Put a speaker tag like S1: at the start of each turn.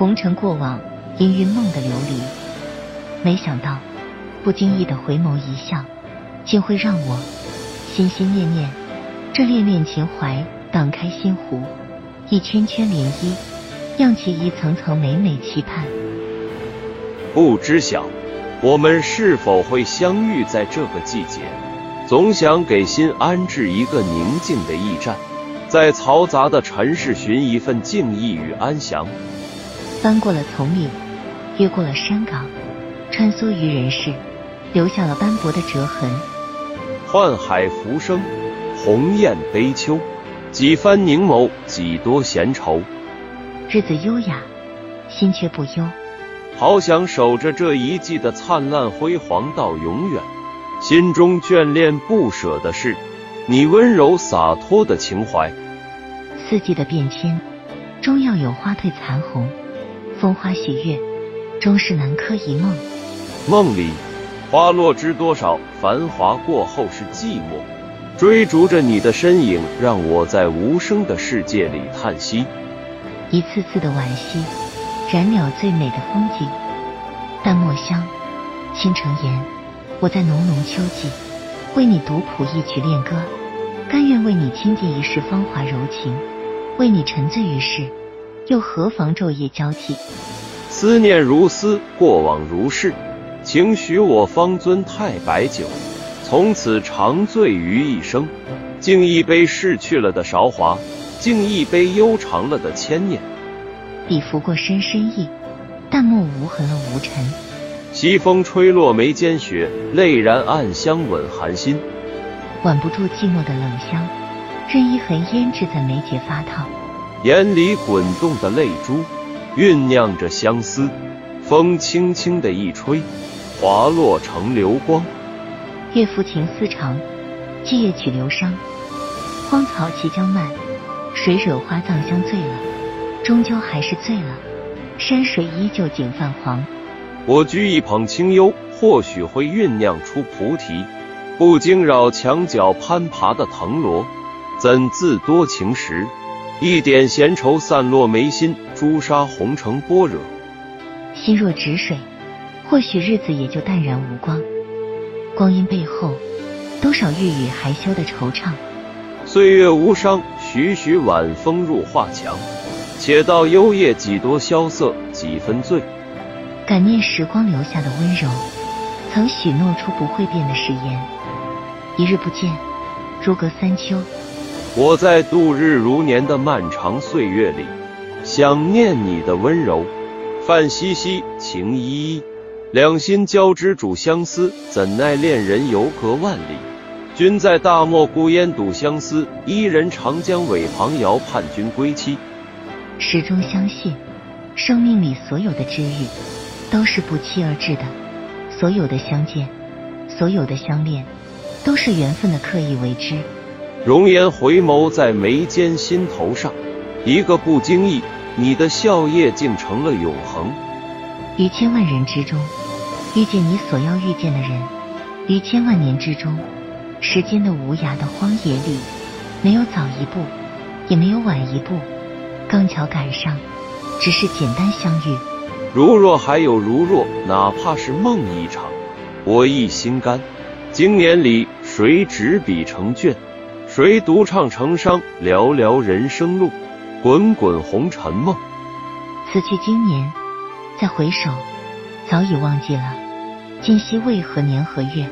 S1: 红尘过往，氤氲梦的流离。没想到，不经意的回眸一笑，竟会让我心心念念。这恋恋情怀荡开心湖，一圈圈涟漪，漾起一层层美美期盼。
S2: 不知晓，我们是否会相遇在这个季节？总想给心安置一个宁静的驿站，在嘈杂的尘世寻一份静谧与安详。
S1: 翻过了丛林，越过了山岗，穿梭于人世，留下了斑驳的折痕。
S2: 宦海浮生，鸿雁悲秋，几番凝眸，几多闲愁。
S1: 日子优雅，心却不忧。
S2: 好想守着这一季的灿烂辉煌到永远。心中眷恋不舍的是你温柔洒脱的情怀。
S1: 四季的变迁，终要有花褪残红；风花雪月，终是南柯一梦。
S2: 梦里花落知多少，繁华过后是寂寞。追逐着你的身影，让我在无声的世界里叹息。
S1: 一次次的惋惜，染了最美的风景。淡墨香，倾城颜。我在浓浓秋季，为你独谱一曲恋歌，甘愿为你倾尽一世芳华柔情，为你沉醉于世，又何妨昼夜交替？
S2: 思念如丝，过往如逝，请许我方尊太白酒，从此长醉于一生，敬一杯逝去了的韶华，敬一杯悠长了的千年。
S1: 笔拂过深深意，淡墨无痕了无尘。
S2: 西风吹落眉间雪，泪染暗香吻寒心。
S1: 挽不住寂寞的冷香，任一痕胭脂在眉睫发烫。
S2: 眼里滚动的泪珠，酝酿着相思。风轻轻的一吹，滑落成流光。
S1: 月付情思长，寄夜曲流觞。荒草齐江漫，水惹花葬香醉了？终究还是醉了。山水依旧景泛黄。
S2: 我掬一捧清幽，或许会酝酿出菩提，不惊扰墙角攀爬的藤萝。怎自多情时，一点闲愁散落眉心，朱砂红成般若。
S1: 心若止水，或许日子也就淡然无光。光阴背后，多少欲语还休的惆怅。
S2: 岁月无伤，徐徐晚风入画墙。且道幽夜几多萧瑟，几分醉。
S1: 感念时光留下的温柔，曾许诺出不会变的誓言。一日不见，如隔三秋。
S2: 我在度日如年的漫长岁月里，想念你的温柔。范兮兮，情依依，两心交织主相思，怎奈恋人犹隔万里。君在大漠孤烟独相思，伊人长江尾旁遥盼君归期。
S1: 始终相信，生命里所有的治愈。都是不期而至的，所有的相见，所有的相恋，都是缘分的刻意为之。
S2: 容颜回眸在眉间心头上，一个不经意，你的笑靥竟成了永恒。
S1: 于千万人之中，遇见你所要遇见的人；于千万年之中，时间的无涯的荒野里，没有早一步，也没有晚一步，刚巧赶上，只是简单相遇。
S2: 如若还有如若，哪怕是梦一场，我亦心甘。经年里，谁执笔成卷？谁独唱成伤？寥寥人生路，滚滚红尘梦。
S1: 此去经年，再回首，早已忘记了今夕为何年何月。